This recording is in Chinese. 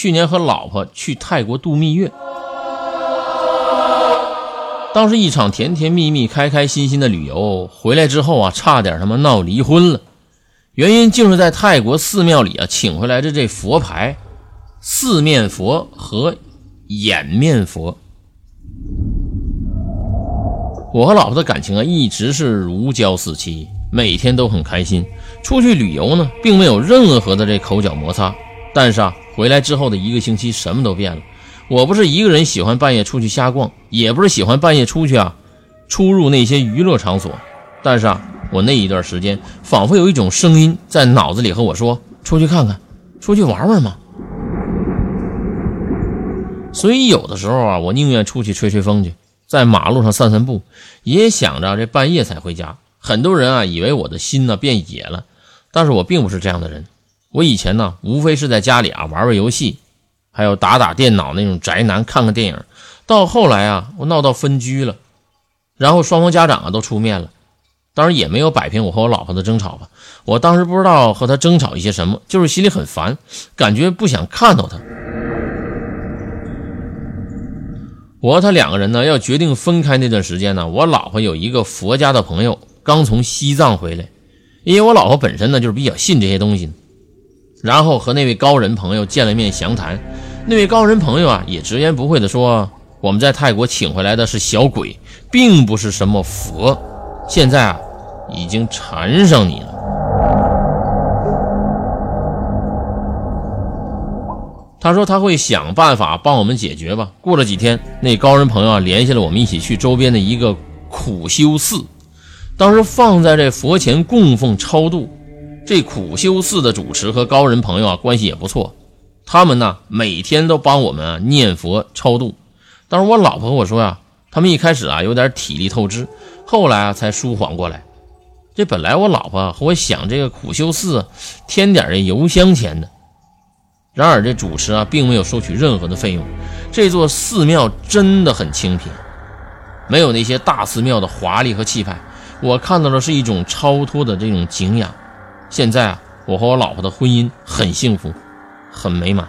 去年和老婆去泰国度蜜月，当时一场甜甜蜜蜜、开开心心的旅游，回来之后啊，差点他妈闹离婚了。原因就是在泰国寺庙里啊，请回来的这佛牌，四面佛和掩面佛。我和老婆的感情啊，一直是如胶似漆，每天都很开心。出去旅游呢，并没有任何的这口角摩擦。但是啊，回来之后的一个星期，什么都变了。我不是一个人喜欢半夜出去瞎逛，也不是喜欢半夜出去啊，出入那些娱乐场所。但是啊，我那一段时间，仿佛有一种声音在脑子里和我说：“出去看看，出去玩玩嘛。”所以有的时候啊，我宁愿出去吹吹风去。在马路上散散步，也想着这半夜才回家。很多人啊，以为我的心呢变野了，但是我并不是这样的人。我以前呢，无非是在家里啊玩玩游戏，还有打打电脑那种宅男，看看电影。到后来啊，我闹到分居了，然后双方家长啊都出面了，当然也没有摆平我和我老婆的争吵吧。我当时不知道和他争吵一些什么，就是心里很烦，感觉不想看到他。我和他两个人呢，要决定分开那段时间呢，我老婆有一个佛家的朋友刚从西藏回来，因为我老婆本身呢就是比较信这些东西，然后和那位高人朋友见了面详谈，那位高人朋友啊也直言不讳的说，我们在泰国请回来的是小鬼，并不是什么佛，现在啊已经缠上你了。他说他会想办法帮我们解决吧。过了几天，那高人朋友啊联系了我们一起去周边的一个苦修寺。当时放在这佛前供奉超度。这苦修寺的主持和高人朋友啊关系也不错，他们呢每天都帮我们啊念佛超度。当时我老婆和我说呀，他们一开始啊有点体力透支，后来啊才舒缓过来。这本来我老婆和我想这个苦修寺添点这油香钱的。然而，这主持啊，并没有收取任何的费用。这座寺庙真的很清贫，没有那些大寺庙的华丽和气派。我看到的是一种超脱的这种敬仰。现在啊，我和我老婆的婚姻很幸福，很美满。